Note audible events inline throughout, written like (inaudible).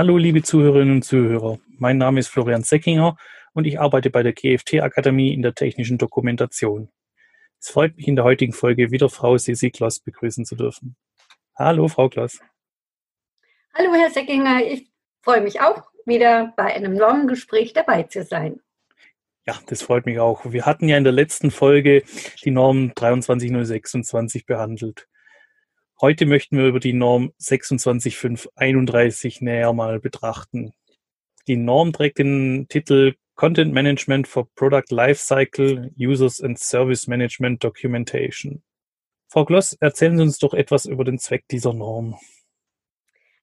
Hallo, liebe Zuhörerinnen und Zuhörer. Mein Name ist Florian Seckinger und ich arbeite bei der GFT Akademie in der technischen Dokumentation. Es freut mich in der heutigen Folge wieder Frau Sisi Kloss begrüßen zu dürfen. Hallo, Frau Kloss. Hallo, Herr Seckinger. Ich freue mich auch, wieder bei einem langen Gespräch dabei zu sein. Ja, das freut mich auch. Wir hatten ja in der letzten Folge die Norm 23026 behandelt. Heute möchten wir über die Norm 26531 näher mal betrachten. Die Norm trägt den Titel Content Management for Product Lifecycle Users and Service Management Documentation. Frau Gloss, erzählen Sie uns doch etwas über den Zweck dieser Norm.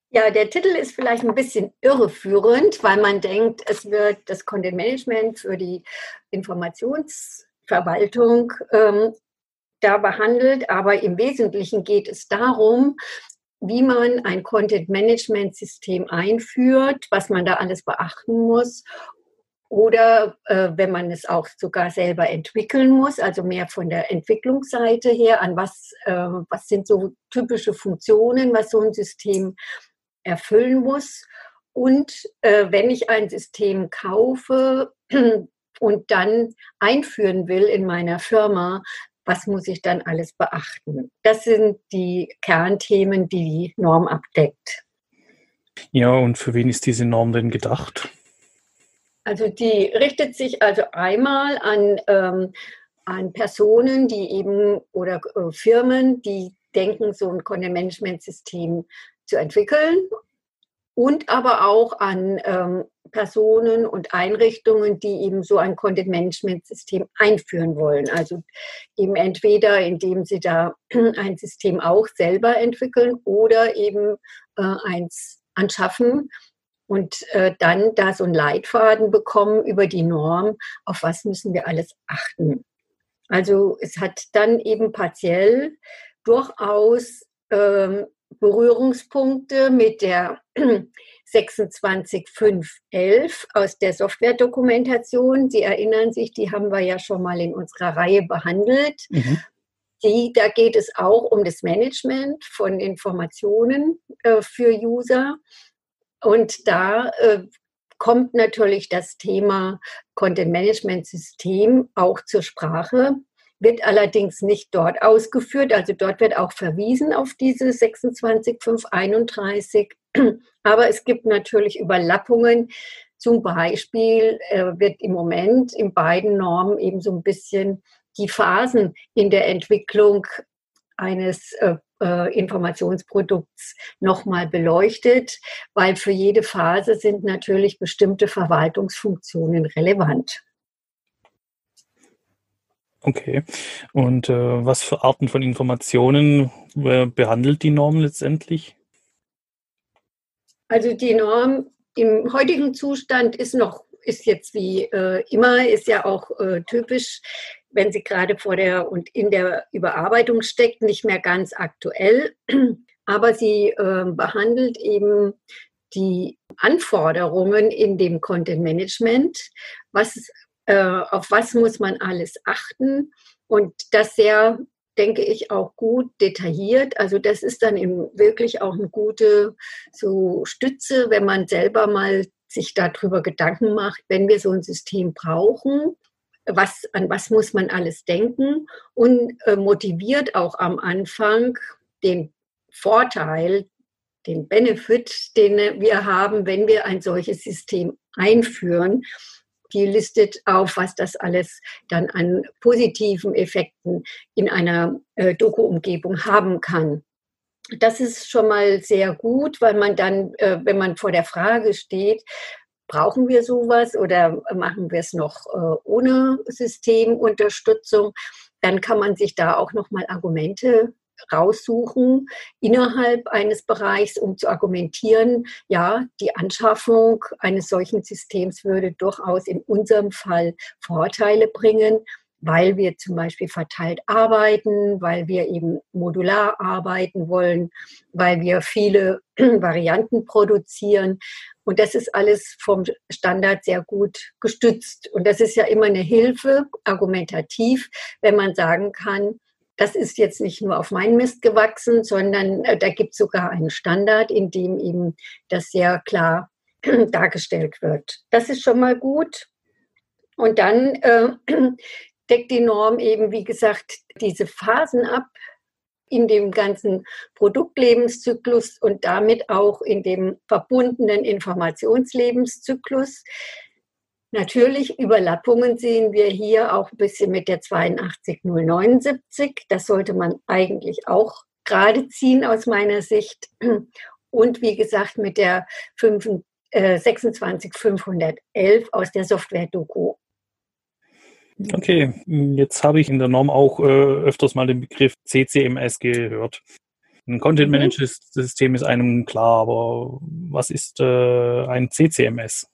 Ja, der Titel ist vielleicht ein bisschen irreführend, weil man denkt, es wird das Content Management für die Informationsverwaltung ähm, da behandelt, aber im Wesentlichen geht es darum, wie man ein Content-Management-System einführt, was man da alles beachten muss oder äh, wenn man es auch sogar selber entwickeln muss, also mehr von der Entwicklungsseite her, an was, äh, was sind so typische Funktionen, was so ein System erfüllen muss. Und äh, wenn ich ein System kaufe und dann einführen will in meiner Firma, was muss ich dann alles beachten? Das sind die Kernthemen, die die Norm abdeckt. Ja, und für wen ist diese Norm denn gedacht? Also die richtet sich also einmal an, ähm, an Personen, die eben oder äh, Firmen, die denken, so ein Content-Management-System zu entwickeln und aber auch an ähm, Personen und Einrichtungen, die eben so ein Content-Management-System einführen wollen. Also eben entweder, indem sie da (clears throat) ein System auch selber entwickeln oder eben äh, eins anschaffen und äh, dann da so einen Leitfaden bekommen über die Norm, auf was müssen wir alles achten. Also es hat dann eben partiell durchaus ähm, Berührungspunkte mit der (clears throat) 26511 aus der Softwaredokumentation. Sie erinnern sich, die haben wir ja schon mal in unserer Reihe behandelt. Mhm. Die, da geht es auch um das Management von Informationen äh, für User. Und da äh, kommt natürlich das Thema Content Management System auch zur Sprache wird allerdings nicht dort ausgeführt. Also dort wird auch verwiesen auf diese 26531. Aber es gibt natürlich Überlappungen. Zum Beispiel äh, wird im Moment in beiden Normen eben so ein bisschen die Phasen in der Entwicklung eines äh, äh, Informationsprodukts nochmal beleuchtet, weil für jede Phase sind natürlich bestimmte Verwaltungsfunktionen relevant. Okay. Und äh, was für Arten von Informationen äh, behandelt die Norm letztendlich? Also die Norm im heutigen Zustand ist noch, ist jetzt wie äh, immer, ist ja auch äh, typisch, wenn sie gerade vor der und in der Überarbeitung steckt, nicht mehr ganz aktuell. Aber sie ähm, behandelt eben die Anforderungen in dem Content Management, was äh, auf was muss man alles achten und das sehr, denke ich, auch gut detailliert. Also das ist dann eben wirklich auch eine gute so Stütze, wenn man selber mal sich darüber Gedanken macht, wenn wir so ein System brauchen, was, an was muss man alles denken und äh, motiviert auch am Anfang den Vorteil, den Benefit, den wir haben, wenn wir ein solches System einführen die listet auf, was das alles dann an positiven Effekten in einer äh, Doku-Umgebung haben kann. Das ist schon mal sehr gut, weil man dann, äh, wenn man vor der Frage steht, brauchen wir sowas oder machen wir es noch äh, ohne Systemunterstützung, dann kann man sich da auch noch mal Argumente raussuchen innerhalb eines Bereichs, um zu argumentieren, ja, die Anschaffung eines solchen Systems würde durchaus in unserem Fall Vorteile bringen, weil wir zum Beispiel verteilt arbeiten, weil wir eben modular arbeiten wollen, weil wir viele (clears throat) Varianten produzieren. Und das ist alles vom Standard sehr gut gestützt. Und das ist ja immer eine Hilfe, argumentativ, wenn man sagen kann, das ist jetzt nicht nur auf meinen Mist gewachsen, sondern äh, da gibt es sogar einen Standard, in dem eben das sehr klar (clears throat) dargestellt wird. Das ist schon mal gut. Und dann äh, (clears throat) deckt die Norm eben, wie gesagt, diese Phasen ab in dem ganzen Produktlebenszyklus und damit auch in dem verbundenen Informationslebenszyklus. Natürlich Überlappungen sehen wir hier auch ein bisschen mit der 82079. Das sollte man eigentlich auch gerade ziehen aus meiner Sicht. Und wie gesagt mit der 26511 äh, aus der Software-Doku. Okay, jetzt habe ich in der Norm auch äh, öfters mal den Begriff CCMS gehört. Ein Content mhm. Management System ist einem klar, aber was ist äh, ein CCMS?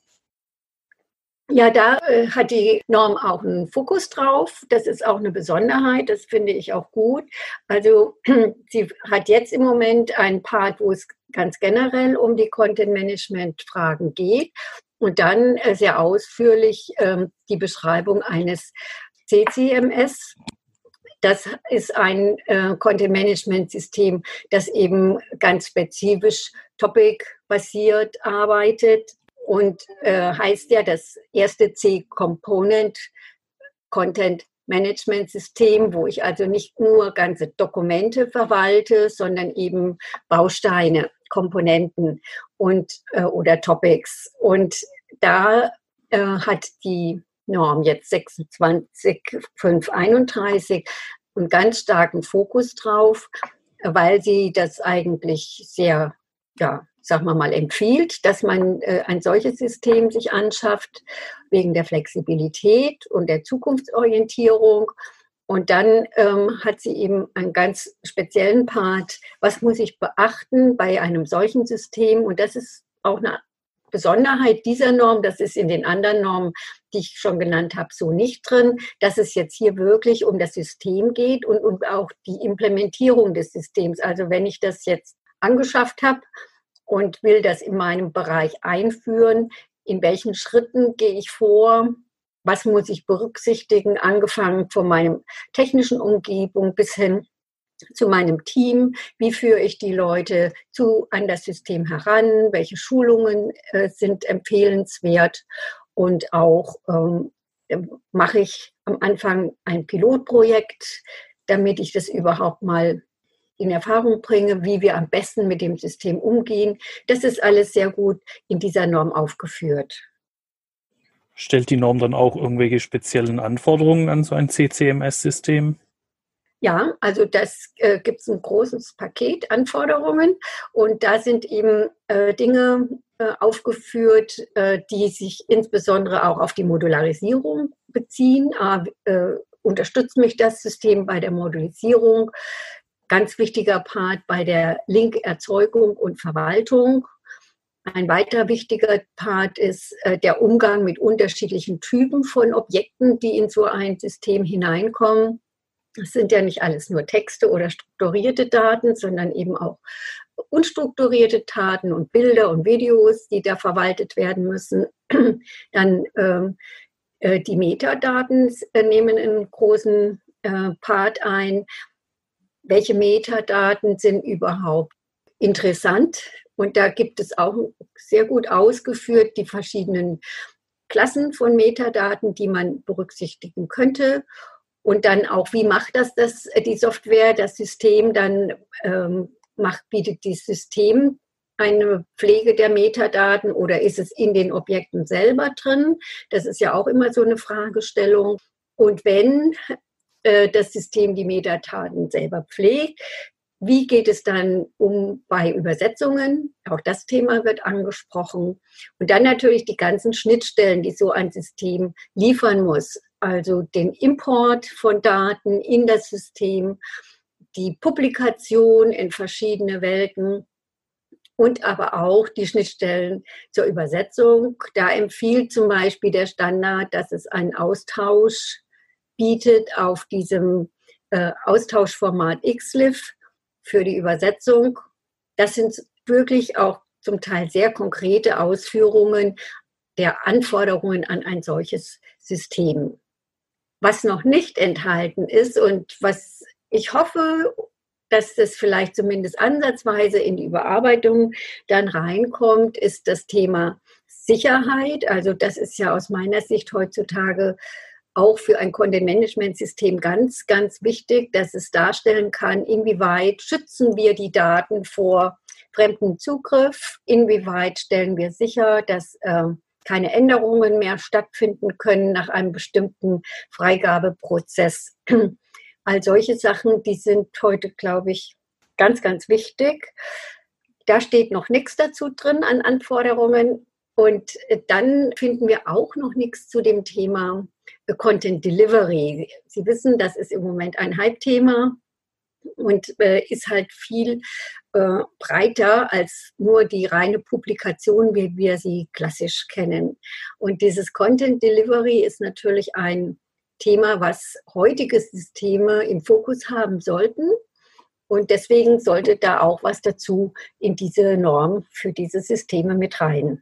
Ja, da äh, hat die Norm auch einen Fokus drauf. Das ist auch eine Besonderheit. Das finde ich auch gut. Also (clears throat) sie hat jetzt im Moment einen Part, wo es ganz generell um die Content-Management-Fragen geht und dann äh, sehr ausführlich äh, die Beschreibung eines CCMS. Das ist ein äh, Content-Management-System, das eben ganz spezifisch topic-basiert arbeitet und äh, heißt ja das erste C-Component Content Management System, wo ich also nicht nur ganze Dokumente verwalte, sondern eben Bausteine, Komponenten und äh, oder Topics. Und da äh, hat die Norm jetzt 26531 einen ganz starken Fokus drauf, weil sie das eigentlich sehr ja, sagen wir mal, empfiehlt, dass man äh, ein solches System sich anschafft, wegen der Flexibilität und der Zukunftsorientierung. Und dann ähm, hat sie eben einen ganz speziellen Part, was muss ich beachten bei einem solchen System. Und das ist auch eine Besonderheit dieser Norm, das ist in den anderen Normen, die ich schon genannt habe, so nicht drin, dass es jetzt hier wirklich um das System geht und um auch die Implementierung des Systems. Also wenn ich das jetzt angeschafft habe, und will das in meinem Bereich einführen. In welchen Schritten gehe ich vor? Was muss ich berücksichtigen? Angefangen von meinem technischen Umgebung bis hin zu meinem Team, wie führe ich die Leute zu an das System heran, welche Schulungen äh, sind empfehlenswert und auch ähm, mache ich am Anfang ein Pilotprojekt, damit ich das überhaupt mal in Erfahrung bringe, wie wir am besten mit dem System umgehen. Das ist alles sehr gut in dieser Norm aufgeführt. Stellt die Norm dann auch irgendwelche speziellen Anforderungen an so ein CCMS-System? Ja, also das äh, gibt es ein großes Paket Anforderungen und da sind eben äh, Dinge äh, aufgeführt, äh, die sich insbesondere auch auf die Modularisierung beziehen. Äh, unterstützt mich das System bei der Modulisierung? Ganz wichtiger Part bei der Linkerzeugung und Verwaltung. Ein weiterer wichtiger Part ist äh, der Umgang mit unterschiedlichen Typen von Objekten, die in so ein System hineinkommen. Das sind ja nicht alles nur Texte oder strukturierte Daten, sondern eben auch unstrukturierte Daten und Bilder und Videos, die da verwaltet werden müssen. (clears throat) Dann ähm, äh, die Metadaten äh, nehmen einen großen äh, Part ein welche Metadaten sind überhaupt interessant. Und da gibt es auch sehr gut ausgeführt die verschiedenen Klassen von Metadaten, die man berücksichtigen könnte. Und dann auch, wie macht das, das die Software, das System dann ähm, macht, bietet das System eine Pflege der Metadaten oder ist es in den Objekten selber drin? Das ist ja auch immer so eine Fragestellung. Und wenn äh, das System die Metadaten selber pflegt. Wie geht es dann um bei Übersetzungen? Auch das Thema wird angesprochen. Und dann natürlich die ganzen Schnittstellen, die so ein System liefern muss. Also den Import von Daten in das System, die Publikation in verschiedene Welten und aber auch die Schnittstellen zur Übersetzung. Da empfiehlt zum Beispiel der Standard, dass es einen Austausch bietet auf diesem äh, Austauschformat XLIF für die Übersetzung. Das sind wirklich auch zum Teil sehr konkrete Ausführungen der Anforderungen an ein solches System. Was noch nicht enthalten ist und was ich hoffe, dass das vielleicht zumindest ansatzweise in die Überarbeitung dann reinkommt, ist das Thema Sicherheit. Also das ist ja aus meiner Sicht heutzutage auch für ein Content-Management-System ganz, ganz wichtig, dass es darstellen kann, inwieweit schützen wir die Daten vor fremdem Zugriff, inwieweit stellen wir sicher, dass äh, keine Änderungen mehr stattfinden können nach einem bestimmten Freigabeprozess. (clears throat) All solche Sachen, die sind heute, glaube ich, ganz, ganz wichtig. Da steht noch nichts dazu drin an Anforderungen. Und äh, dann finden wir auch noch nichts zu dem Thema Content Delivery. Sie wissen, das ist im Moment ein Hype-Thema und äh, ist halt viel äh, breiter als nur die reine Publikation, wie wir sie klassisch kennen. Und dieses Content Delivery ist natürlich ein Thema, was heutige Systeme im Fokus haben sollten. Und deswegen sollte da auch was dazu in diese Norm für diese Systeme mit rein.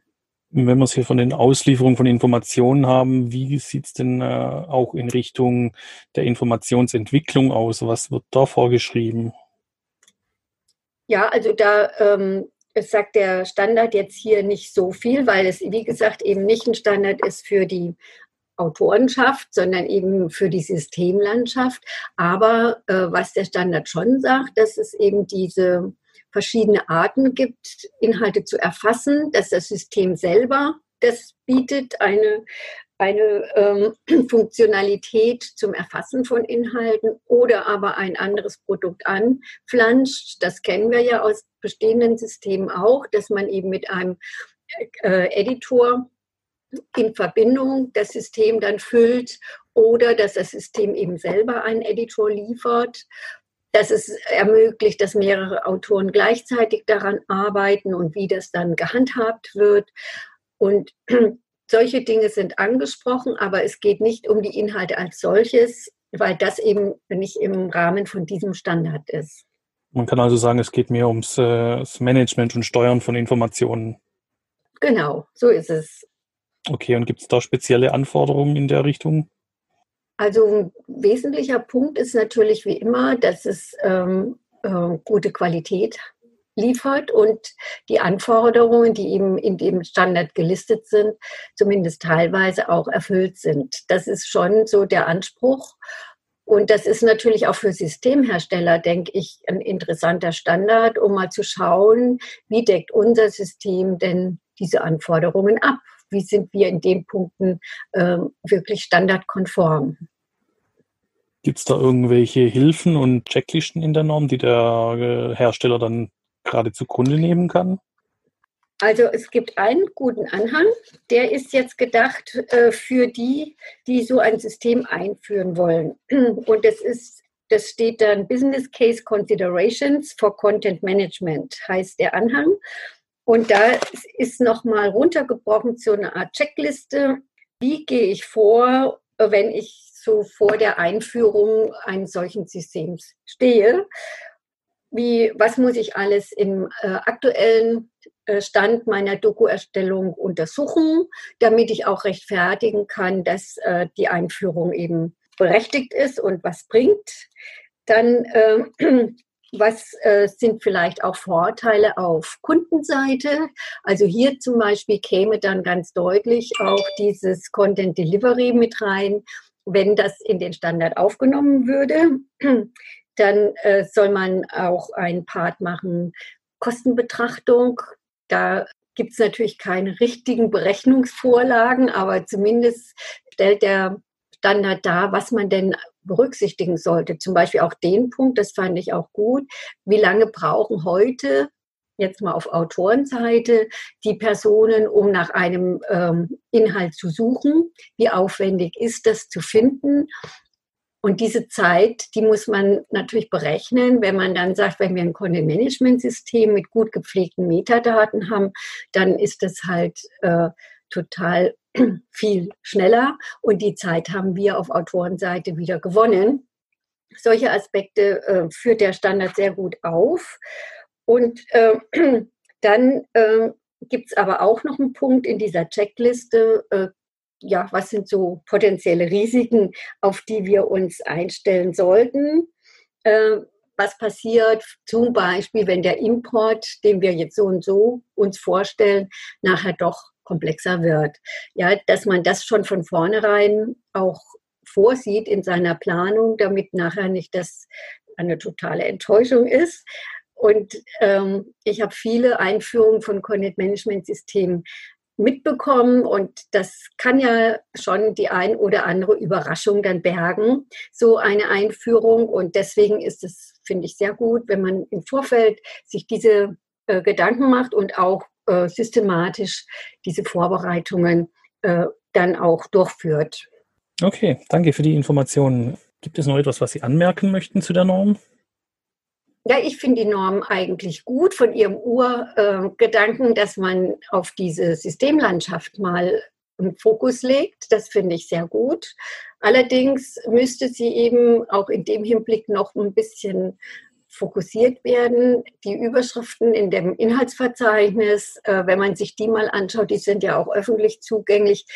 Wenn wir es hier von den Auslieferungen von Informationen haben, wie sieht es denn äh, auch in Richtung der Informationsentwicklung aus? Was wird da vorgeschrieben? Ja, also da ähm, sagt der Standard jetzt hier nicht so viel, weil es, wie gesagt, eben nicht ein Standard ist für die Autorenschaft, sondern eben für die Systemlandschaft. Aber äh, was der Standard schon sagt, dass es eben diese verschiedene Arten gibt, Inhalte zu erfassen, dass das System selber das bietet, eine, eine ähm, (clears throat) Funktionalität zum Erfassen von Inhalten oder aber ein anderes Produkt anflanscht. Das kennen wir ja aus bestehenden Systemen auch, dass man eben mit einem äh, Editor in Verbindung das System dann füllt oder dass das System eben selber einen Editor liefert dass es ermöglicht, dass mehrere Autoren gleichzeitig daran arbeiten und wie das dann gehandhabt wird. Und (clears throat) solche Dinge sind angesprochen, aber es geht nicht um die Inhalte als solches, weil das eben nicht im Rahmen von diesem Standard ist. Man kann also sagen, es geht mehr ums äh, Management und Steuern von Informationen. Genau, so ist es. Okay, und gibt es da spezielle Anforderungen in der Richtung? Also ein wesentlicher Punkt ist natürlich wie immer, dass es ähm, äh, gute Qualität liefert und die Anforderungen, die eben in dem Standard gelistet sind, zumindest teilweise auch erfüllt sind. Das ist schon so der Anspruch. Und das ist natürlich auch für Systemhersteller, denke ich, ein interessanter Standard, um mal zu schauen, wie deckt unser System denn diese Anforderungen ab? Wie sind wir in den Punkten äh, wirklich standardkonform? Gibt es da irgendwelche Hilfen und Checklisten in der Norm, die der äh, Hersteller dann gerade zugrunde nehmen kann? Also es gibt einen guten Anhang, der ist jetzt gedacht äh, für die, die so ein System einführen wollen. (clears throat) Und das ist, das steht dann Business Case Considerations for Content Management, heißt der Anhang. Und da ist nochmal runtergebrochen zu einer Art Checkliste. Wie gehe ich vor, wenn ich so vor der Einführung eines solchen Systems stehe. Wie, was muss ich alles im äh, aktuellen äh, Stand meiner Doku-Erstellung untersuchen, damit ich auch rechtfertigen kann, dass äh, die Einführung eben berechtigt ist und was bringt. Dann äh, (clears throat) was äh, sind vielleicht auch Vorteile auf Kundenseite? Also hier zum Beispiel käme dann ganz deutlich auch dieses Content Delivery mit rein, wenn das in den Standard aufgenommen würde, (clears throat) dann äh, soll man auch einen Part machen, Kostenbetrachtung. Da gibt es natürlich keine richtigen Berechnungsvorlagen, aber zumindest stellt der Standard dar, was man denn berücksichtigen sollte. Zum Beispiel auch den Punkt, das fand ich auch gut, wie lange brauchen heute jetzt mal auf Autorenseite, die Personen, um nach einem ähm, Inhalt zu suchen. Wie aufwendig ist das zu finden? Und diese Zeit, die muss man natürlich berechnen, wenn man dann sagt, wenn wir ein Content-Management-System mit gut gepflegten Metadaten haben, dann ist das halt äh, total (clears throat) viel schneller und die Zeit haben wir auf Autorenseite wieder gewonnen. Solche Aspekte äh, führt der Standard sehr gut auf. Und äh, (clears throat) dann äh, gibt es aber auch noch einen Punkt in dieser Checkliste, äh, ja, was sind so potenzielle Risiken, auf die wir uns einstellen sollten. äh, was passiert zum Beispiel, wenn der Import, den wir jetzt so und so uns vorstellen, nachher doch komplexer wird. Ja, dass man das schon von vornherein auch vorsieht in seiner Planung, damit nachher nicht das eine totale Enttäuschung ist. Und ähm, ich habe viele Einführungen von Content Management Systemen mitbekommen und das kann ja schon die ein oder andere Überraschung dann bergen, so eine Einführung. Und deswegen ist es, finde ich, sehr gut, wenn man im Vorfeld sich diese äh, Gedanken macht und auch äh, systematisch diese Vorbereitungen äh, dann auch durchführt. Okay, danke für die Informationen. Gibt es noch etwas, was Sie anmerken möchten zu der Norm? Ja, ich finde die Norm eigentlich gut von ihrem Urgedanken, äh, dass man auf diese Systemlandschaft mal einen Fokus legt. Das finde ich sehr gut. Allerdings müsste sie eben auch in dem Hinblick noch ein bisschen fokussiert werden. Die Überschriften in dem Inhaltsverzeichnis, äh, wenn man sich die mal anschaut, die sind ja auch öffentlich zugänglich,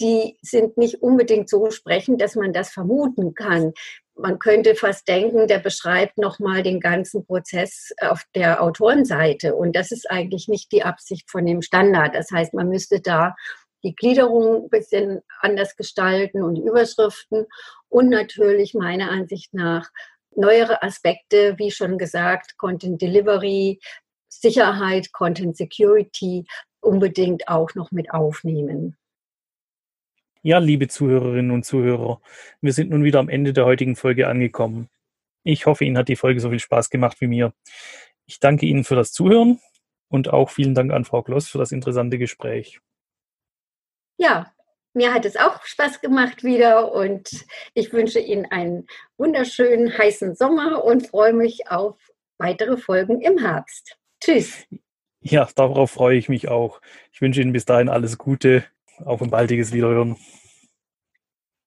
die sind nicht unbedingt so sprechend, dass man das vermuten kann man könnte fast denken, der beschreibt nochmal den ganzen Prozess auf der Autorenseite. Und das ist eigentlich nicht die Absicht von dem Standard. Das heißt, man müsste da die Gliederung ein bisschen anders gestalten und Überschriften und natürlich meiner Ansicht nach neuere Aspekte, wie schon gesagt, Content Delivery, Sicherheit, Content Security unbedingt auch noch mit aufnehmen. Ja, liebe Zuhörerinnen und Zuhörer, wir sind nun wieder am Ende der heutigen Folge angekommen. Ich hoffe, Ihnen hat die Folge so viel Spaß gemacht wie mir. Ich danke Ihnen für das Zuhören und auch vielen Dank an Frau Kloss für das interessante Gespräch. Ja, mir hat es auch Spaß gemacht wieder und ich wünsche Ihnen einen wunderschönen heißen Sommer und freue mich auf weitere Folgen im Herbst. Tschüss. Ja, darauf freue ich mich auch. Ich wünsche Ihnen bis dahin alles Gute. Auf ein baldiges Wiederhören.